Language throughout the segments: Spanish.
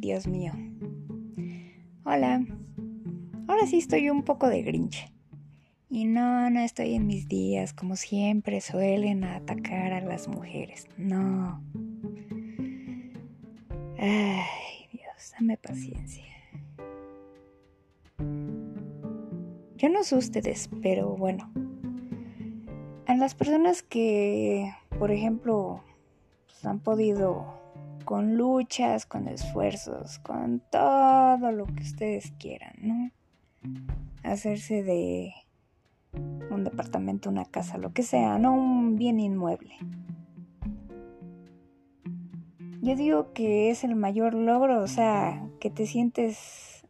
Dios mío. Hola. Ahora sí estoy un poco de grinch. Y no, no estoy en mis días como siempre suelen atacar a las mujeres. No. Ay, Dios, dame paciencia. Yo no sé ustedes, pero bueno. A las personas que, por ejemplo, han podido con luchas, con esfuerzos, con todo lo que ustedes quieran, ¿no? Hacerse de un departamento, una casa, lo que sea, no un bien inmueble. Yo digo que es el mayor logro, o sea, que te sientes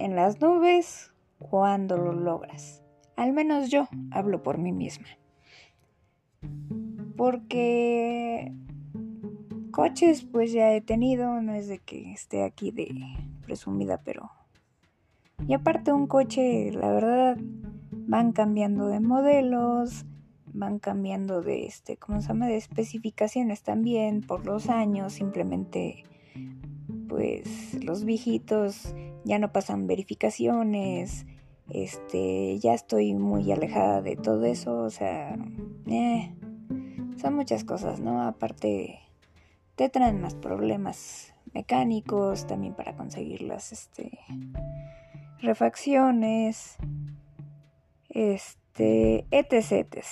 en las nubes cuando lo logras. Al menos yo hablo por mí misma. Porque coches pues ya he tenido, no es de que esté aquí de presumida, pero... Y aparte un coche, la verdad, van cambiando de modelos, van cambiando de este, ¿cómo se llama? de especificaciones también por los años, simplemente pues los viejitos ya no pasan verificaciones, este, ya estoy muy alejada de todo eso, o sea, eh, son muchas cosas, ¿no? Aparte te traen más problemas mecánicos también para conseguir las este refacciones este, etc.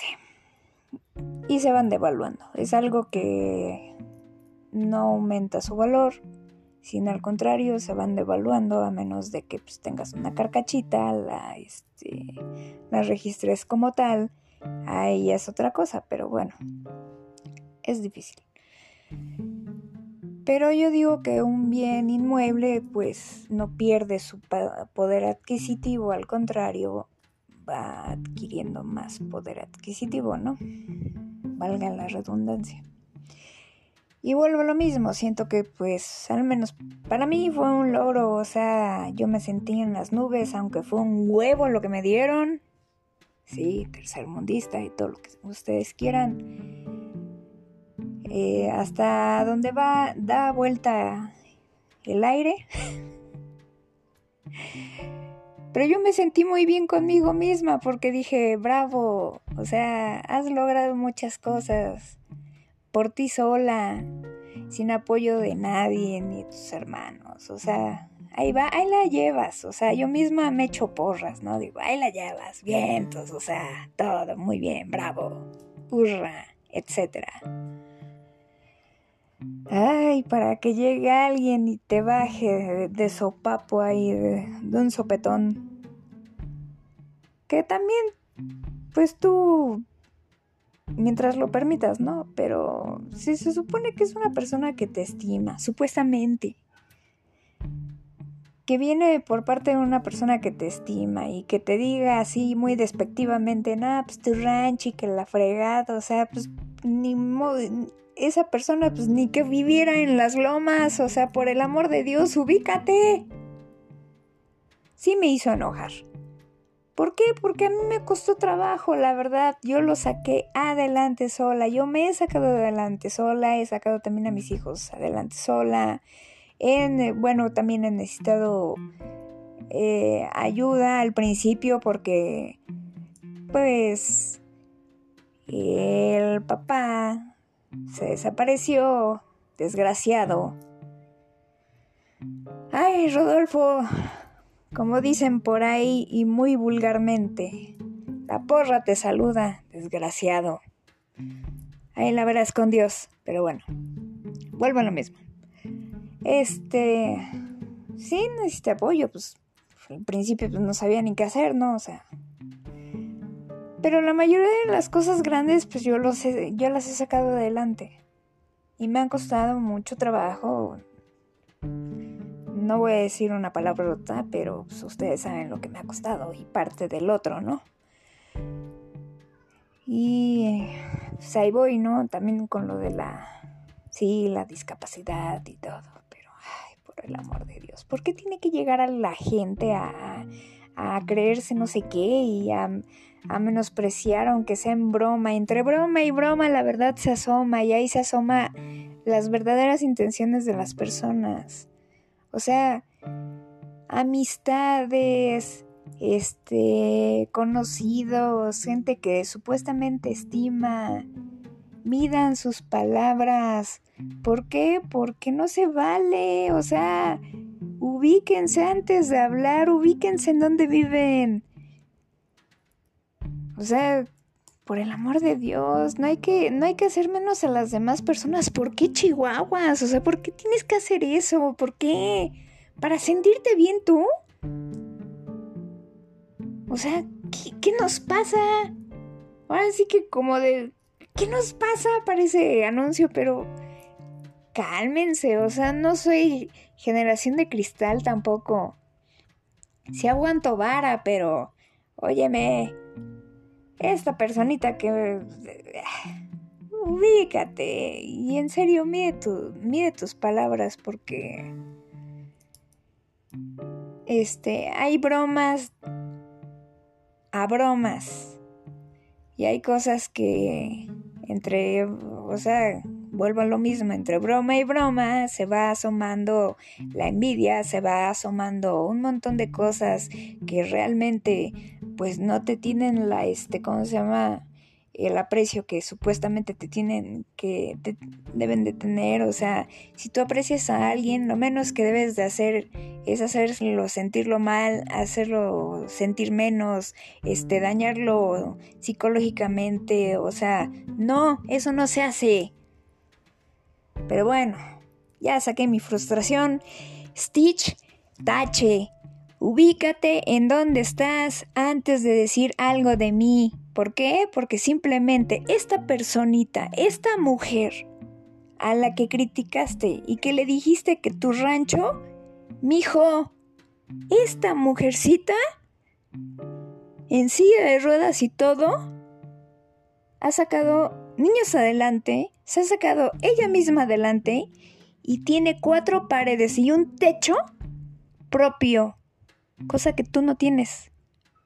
Y se van devaluando. Es algo que no aumenta su valor, sino al contrario, se van devaluando a menos de que pues, tengas una carcachita, la, este, la registres como tal. Ahí es otra cosa, pero bueno, es difícil. Pero yo digo que un bien inmueble pues no pierde su poder adquisitivo, al contrario, va adquiriendo más poder adquisitivo, ¿no? Valga la redundancia. Y vuelvo a lo mismo, siento que pues al menos para mí fue un logro, o sea, yo me sentí en las nubes, aunque fue un huevo lo que me dieron. Sí, tercer mundista y todo lo que ustedes quieran. Eh, hasta donde va, da vuelta el aire. Pero yo me sentí muy bien conmigo misma porque dije, bravo, o sea, has logrado muchas cosas por ti sola, sin apoyo de nadie ni de tus hermanos, o sea, ahí va, ahí la llevas, o sea, yo misma me echo porras, ¿no? Digo, ahí la llevas, vientos, o sea, todo muy bien, bravo, hurra, etcétera. Ay, para que llegue alguien y te baje de, sopapo ahí, de, un sopetón. Que también, pues tú, mientras lo permitas, ¿no? Pero si se supone que es una persona que te estima, supuestamente. Que viene por parte de una persona que te estima y que te diga así muy despectivamente, nada, pues tu ranch y que la fregada, o sea, pues ni modo, esa persona pues ni que viviera en las lomas, o sea, por el amor de Dios, ubícate. Sí me hizo enojar. ¿Por qué? Porque a mí me costó trabajo, la verdad. Yo lo saqué adelante sola. Yo me he sacado adelante sola. He sacado también a mis hijos adelante sola. En, bueno, también he necesitado eh, ayuda al principio porque, pues, el papá se desapareció, desgraciado. Ay, Rodolfo, como dicen por ahí y muy vulgarmente, la porra te saluda, desgraciado. Ahí la verás con Dios, pero bueno, vuelvo a lo mismo. Este, sí necesité apoyo, pues al principio pues, no sabía ni qué hacer, ¿no? O sea, pero la mayoría de las cosas grandes, pues yo, los yo las he sacado adelante. Y me han costado mucho trabajo. No voy a decir una palabra rota, pero pues, ustedes saben lo que me ha costado y parte del otro, ¿no? Y pues ahí voy, ¿no? También con lo de la, sí, la discapacidad y todo. Pero, ay, por el amor de Dios, ¿por qué tiene que llegar a la gente a, a creerse no sé qué y a menospreciar, aunque sea en broma. Entre broma y broma la verdad se asoma y ahí se asoma las verdaderas intenciones de las personas. O sea, amistades, este, conocidos, gente que supuestamente estima, midan sus palabras. ¿Por qué? Porque no se vale. O sea, ubíquense antes de hablar, ubíquense en dónde viven. O sea, por el amor de Dios, no hay que, no hay que hacer menos a las demás personas. ¿Por qué chihuahuas? O sea, ¿por qué tienes que hacer eso? ¿Por qué? ¿Para sentirte bien tú? O sea, ¿qué, qué nos pasa? Ahora sí que como de ¿Qué nos pasa? Parece anuncio, pero cálmense, o sea, no soy generación de cristal tampoco. Si aguanto vara, pero óyeme, esta personita que ubícate y en serio mide, tu, mide tus palabras porque este hay bromas a bromas y hay cosas que entre, o sea, vuelvo a lo mismo, entre broma y broma se va asomando la envidia, se va asomando un montón de cosas que realmente pues no te tienen la, este, ¿cómo se llama? el aprecio que supuestamente te tienen que deben de tener, o sea, si tú aprecias a alguien, lo menos que debes de hacer es hacerlo sentirlo mal, hacerlo sentir menos, este dañarlo psicológicamente, o sea, no, eso no se hace. Pero bueno, ya saqué mi frustración. Stitch, tache. Ubícate en dónde estás antes de decir algo de mí. ¿Por qué? Porque simplemente esta personita, esta mujer a la que criticaste y que le dijiste que tu rancho, mijo, esta mujercita en silla de ruedas y todo, ha sacado niños adelante, se ha sacado ella misma adelante y tiene cuatro paredes y un techo propio, cosa que tú no tienes.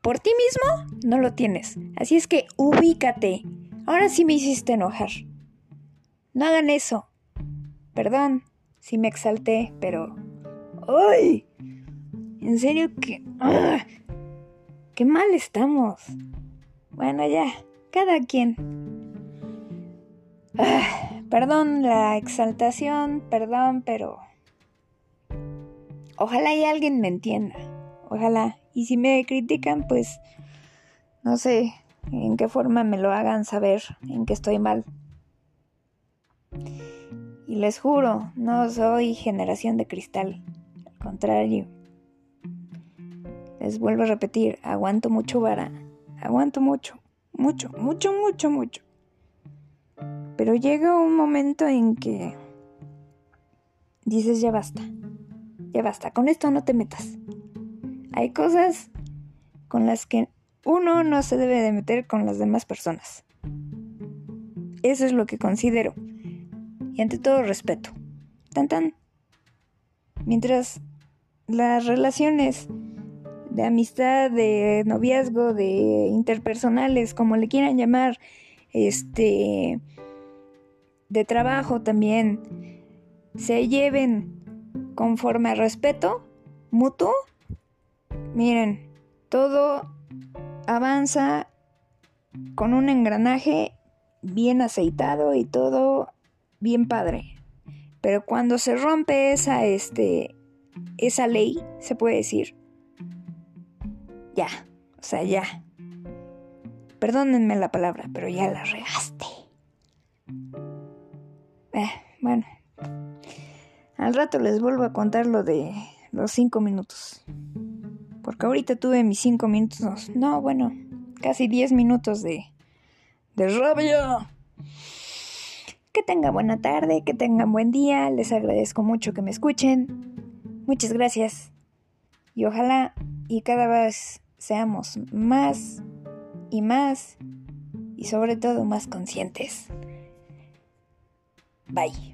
Por ti mismo no lo tienes. Así es que ubícate. Ahora sí me hiciste enojar. No hagan eso. Perdón si me exalté, pero... ¡Ay! En serio que... ¡Ah! ¡Qué mal estamos! Bueno, ya. Cada quien. Perdón la exaltación, perdón, pero... Ojalá y alguien me entienda. Ojalá. Y si me critican, pues no sé en qué forma me lo hagan saber en que estoy mal. Y les juro, no soy generación de cristal. Al contrario. Les vuelvo a repetir, aguanto mucho vara. Aguanto mucho, mucho, mucho, mucho, mucho. Pero llega un momento en que dices, ya basta. Ya basta, con esto no te metas. Hay cosas con las que uno no se debe de meter con las demás personas. Eso es lo que considero. Y ante todo respeto. Tan tan. Mientras las relaciones de amistad, de noviazgo, de interpersonales, como le quieran llamar, este, de trabajo también, se lleven conforme al respeto mutuo, Miren, todo avanza con un engranaje bien aceitado y todo bien padre. Pero cuando se rompe esa, este, esa ley, se puede decir, ya, o sea, ya. Perdónenme la palabra, pero ya la regaste. Eh, bueno, al rato les vuelvo a contar lo de los cinco minutos. Porque ahorita tuve mis 5 minutos, no, bueno, casi 10 minutos de, de rabia. Que tengan buena tarde, que tengan buen día, les agradezco mucho que me escuchen. Muchas gracias. Y ojalá y cada vez seamos más y más y sobre todo más conscientes. Bye.